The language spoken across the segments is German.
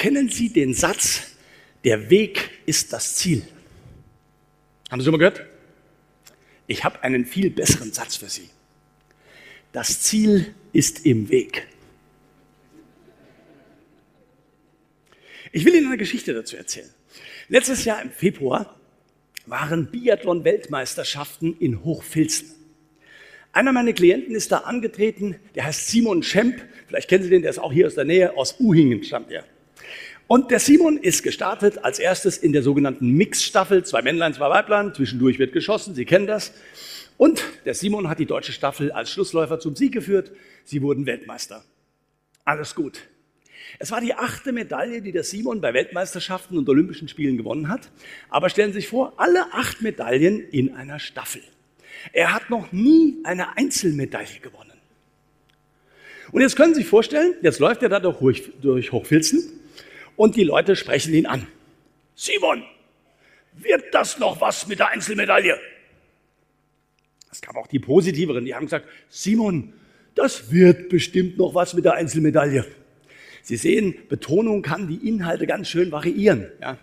Kennen Sie den Satz, der Weg ist das Ziel? Haben Sie schon mal gehört? Ich habe einen viel besseren Satz für Sie. Das Ziel ist im Weg. Ich will Ihnen eine Geschichte dazu erzählen. Letztes Jahr im Februar waren Biathlon-Weltmeisterschaften in Hochfilzen. Einer meiner Klienten ist da angetreten, der heißt Simon Schemp. Vielleicht kennen Sie den, der ist auch hier aus der Nähe, aus Uhingen stammt er. Und der Simon ist gestartet als erstes in der sogenannten Mix-Staffel, zwei Männlein, zwei Weiblein, zwischendurch wird geschossen, Sie kennen das. Und der Simon hat die deutsche Staffel als Schlussläufer zum Sieg geführt. Sie wurden Weltmeister. Alles gut. Es war die achte Medaille, die der Simon bei Weltmeisterschaften und Olympischen Spielen gewonnen hat. Aber stellen Sie sich vor, alle acht Medaillen in einer Staffel. Er hat noch nie eine Einzelmedaille gewonnen. Und jetzt können Sie sich vorstellen, jetzt läuft er da durch, Hochfilzen und die Leute sprechen ihn an. Simon, wird das noch was mit der Einzelmedaille? Es gab auch die positiveren, die haben gesagt, Simon, das wird bestimmt noch was mit der Einzelmedaille. Sie sehen, Betonung kann die Inhalte ganz schön variieren. Ja.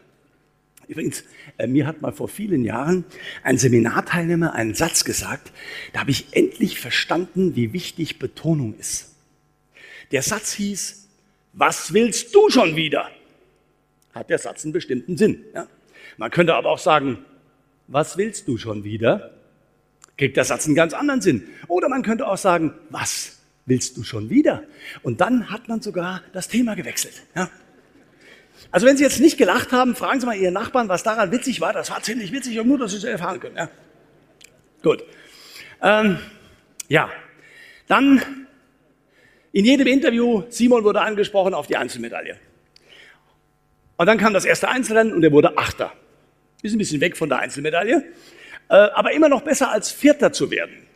Übrigens, äh, mir hat mal vor vielen Jahren ein Seminarteilnehmer einen Satz gesagt, da habe ich endlich verstanden, wie wichtig Betonung ist. Der Satz hieß, was willst du schon wieder? Hat der Satz einen bestimmten Sinn. Ja? Man könnte aber auch sagen, was willst du schon wieder? Kriegt der Satz einen ganz anderen Sinn. Oder man könnte auch sagen, was willst du schon wieder? Und dann hat man sogar das Thema gewechselt. Ja? Also wenn Sie jetzt nicht gelacht haben, fragen Sie mal Ihren Nachbarn, was daran witzig war. Das war ziemlich witzig, nur, dass Sie es erfahren können. Ja? Gut. Ähm, ja, dann in jedem Interview, Simon wurde angesprochen auf die Einzelmedaille. Und dann kam das erste Einzelrennen und er wurde Achter. Ist ein bisschen weg von der Einzelmedaille, äh, aber immer noch besser als Vierter zu werden.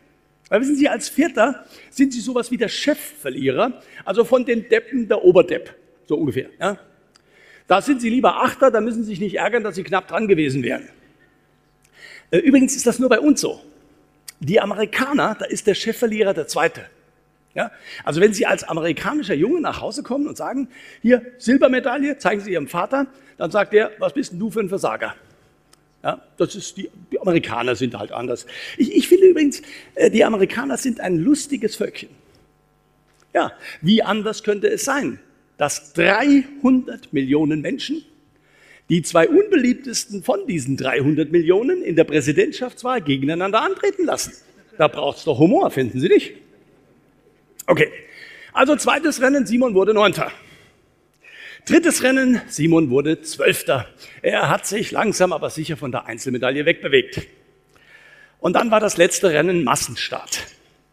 Weil wissen Sie, als Vierter sind Sie sowas wie der Chefverlierer, also von den Deppen der Oberdepp, so ungefähr. Ja? Da sind Sie lieber Achter, da müssen Sie sich nicht ärgern, dass Sie knapp dran gewesen wären. Äh, übrigens ist das nur bei uns so. Die Amerikaner, da ist der Chefverlierer der Zweite. Ja? Also wenn Sie als amerikanischer Junge nach Hause kommen und sagen, hier Silbermedaille, zeigen Sie Ihrem Vater, dann sagt er, was bist denn du für ein Versager? Ja, das ist die, die Amerikaner sind halt anders. Ich, ich finde übrigens, äh, die Amerikaner sind ein lustiges Völkchen. Ja, wie anders könnte es sein, dass 300 Millionen Menschen die zwei unbeliebtesten von diesen 300 Millionen in der Präsidentschaftswahl gegeneinander antreten lassen. Da braucht es doch Humor, finden Sie nicht? Okay, also zweites Rennen, Simon wurde Neunter. Drittes Rennen, Simon wurde Zwölfter. Er hat sich langsam aber sicher von der Einzelmedaille wegbewegt. Und dann war das letzte Rennen Massenstart.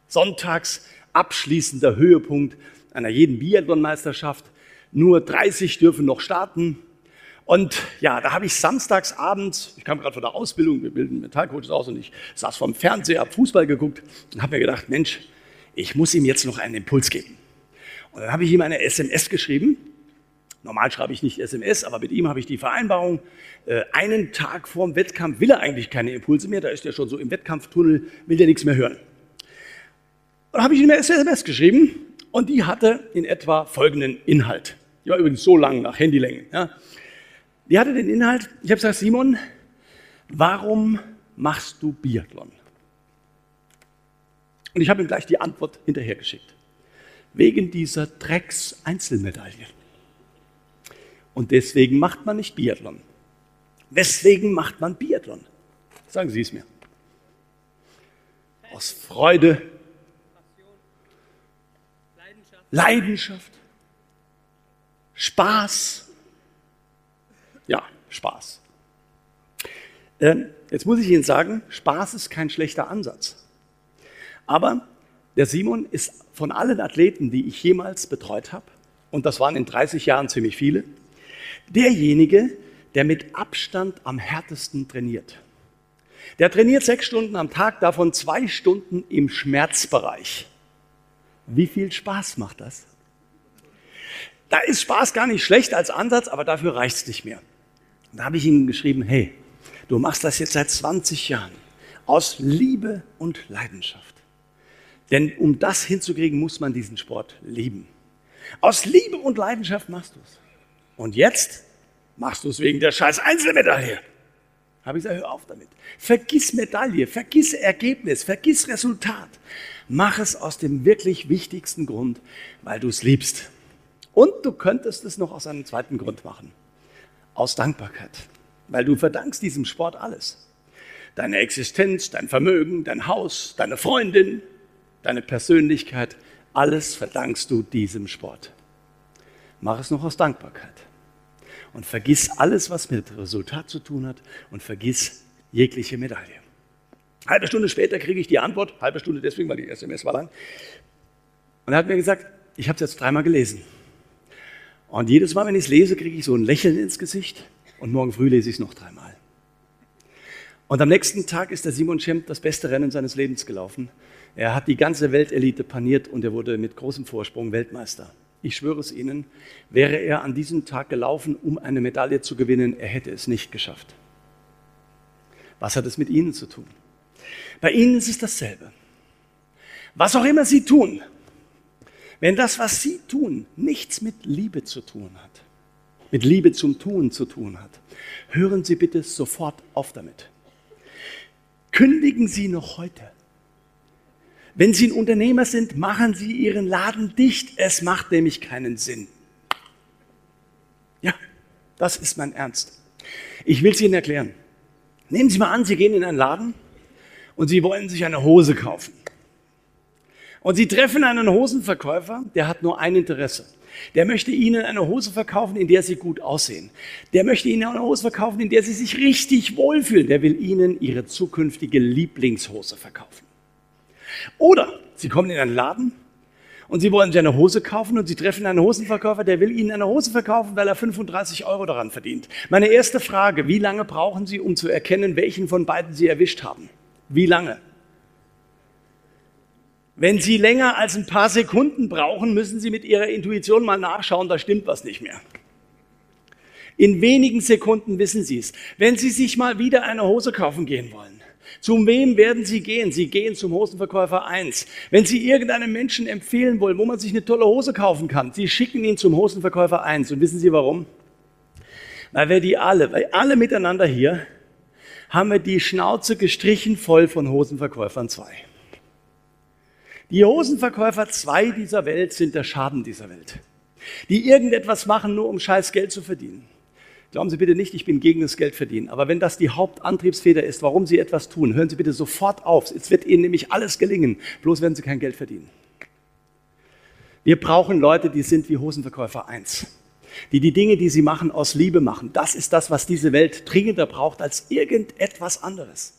Sonntags abschließender Höhepunkt einer jeden Biathlon-Meisterschaft. Nur 30 dürfen noch starten. Und ja, da habe ich samstags abends, ich kam gerade von der Ausbildung, wir bilden Mentalcoaches aus und ich saß vom Fernseher, habe Fußball geguckt und habe mir gedacht, Mensch, ich muss ihm jetzt noch einen Impuls geben. Und dann habe ich ihm eine SMS geschrieben. Normal schreibe ich nicht SMS, aber mit ihm habe ich die Vereinbarung, äh, einen Tag vorm Wettkampf will er eigentlich keine Impulse mehr, da ist er schon so im Wettkampftunnel, will er nichts mehr hören. Und dann habe ich ihm eine SMS geschrieben und die hatte in etwa folgenden Inhalt. Die war übrigens so lang nach Handylänge. Ja. Die hatte den Inhalt, ich habe gesagt, Simon, warum machst du Biathlon? Und ich habe ihm gleich die Antwort hinterhergeschickt. Wegen dieser Drecks-Einzelmedaille. Und deswegen macht man nicht Biathlon. Weswegen macht man Biathlon? Sagen Sie es mir. Aus Freude, Leidenschaft, Spaß. Ja, Spaß. Ähm, jetzt muss ich Ihnen sagen, Spaß ist kein schlechter Ansatz. Aber der Simon ist von allen Athleten, die ich jemals betreut habe, und das waren in 30 Jahren ziemlich viele, derjenige, der mit Abstand am härtesten trainiert. Der trainiert sechs Stunden am Tag, davon zwei Stunden im Schmerzbereich. Wie viel Spaß macht das? Da ist Spaß gar nicht schlecht als Ansatz, aber dafür reicht es nicht mehr. Da habe ich ihm geschrieben, hey, du machst das jetzt seit 20 Jahren aus Liebe und Leidenschaft. Denn um das hinzukriegen, muss man diesen Sport lieben. Aus Liebe und Leidenschaft machst du es. Und jetzt machst du es wegen der scheiß Einzelmedaille. Habe ich gesagt, hör auf damit. Vergiss Medaille, vergiss Ergebnis, vergiss Resultat. Mach es aus dem wirklich wichtigsten Grund, weil du es liebst. Und du könntest es noch aus einem zweiten Grund machen. Aus Dankbarkeit. Weil du verdankst diesem Sport alles. Deine Existenz, dein Vermögen, dein Haus, deine Freundin, deine Persönlichkeit, alles verdankst du diesem Sport. Mach es noch aus Dankbarkeit. Und vergiss alles, was mit Resultat zu tun hat und vergiss jegliche Medaille. Halbe Stunde später kriege ich die Antwort, halbe Stunde deswegen, weil die SMS war lang. Und er hat mir gesagt, ich habe es jetzt dreimal gelesen. Und jedes Mal, wenn ich es lese, kriege ich so ein Lächeln ins Gesicht und morgen früh lese ich es noch dreimal. Und am nächsten Tag ist der Simon Schemp das beste Rennen seines Lebens gelaufen. Er hat die ganze Weltelite paniert und er wurde mit großem Vorsprung Weltmeister. Ich schwöre es Ihnen, wäre er an diesem Tag gelaufen, um eine Medaille zu gewinnen, er hätte es nicht geschafft. Was hat es mit Ihnen zu tun? Bei Ihnen ist es dasselbe. Was auch immer Sie tun, wenn das, was Sie tun, nichts mit Liebe zu tun hat, mit Liebe zum Tun zu tun hat, hören Sie bitte sofort auf damit. Kündigen Sie noch heute. Wenn Sie ein Unternehmer sind, machen Sie Ihren Laden dicht. Es macht nämlich keinen Sinn. Ja, das ist mein Ernst. Ich will es Ihnen erklären. Nehmen Sie mal an, Sie gehen in einen Laden und Sie wollen sich eine Hose kaufen. Und Sie treffen einen Hosenverkäufer, der hat nur ein Interesse. Der möchte Ihnen eine Hose verkaufen, in der Sie gut aussehen. Der möchte Ihnen eine Hose verkaufen, in der Sie sich richtig wohlfühlen. Der will Ihnen Ihre zukünftige Lieblingshose verkaufen. Oder Sie kommen in einen Laden und Sie wollen sich eine Hose kaufen und Sie treffen einen Hosenverkäufer, der will Ihnen eine Hose verkaufen, weil er 35 Euro daran verdient. Meine erste Frage, wie lange brauchen Sie, um zu erkennen, welchen von beiden Sie erwischt haben? Wie lange? Wenn Sie länger als ein paar Sekunden brauchen, müssen Sie mit Ihrer Intuition mal nachschauen, da stimmt was nicht mehr. In wenigen Sekunden wissen Sie es. Wenn Sie sich mal wieder eine Hose kaufen gehen wollen, zum wem werden Sie gehen? Sie gehen zum Hosenverkäufer 1. Wenn Sie irgendeinem Menschen empfehlen wollen, wo man sich eine tolle Hose kaufen kann, Sie schicken ihn zum Hosenverkäufer 1. Und wissen Sie warum? Weil wir die alle, weil alle miteinander hier, haben wir die Schnauze gestrichen voll von Hosenverkäufern 2. Die Hosenverkäufer zwei dieser Welt sind der Schaden dieser Welt. Die irgendetwas machen, nur um scheiß Geld zu verdienen. Glauben Sie bitte nicht, ich bin gegen das Geld verdienen. Aber wenn das die Hauptantriebsfeder ist, warum Sie etwas tun, hören Sie bitte sofort auf. Es wird Ihnen nämlich alles gelingen. Bloß werden Sie kein Geld verdienen. Wir brauchen Leute, die sind wie Hosenverkäufer 1. Die die Dinge, die sie machen, aus Liebe machen. Das ist das, was diese Welt dringender braucht als irgendetwas anderes.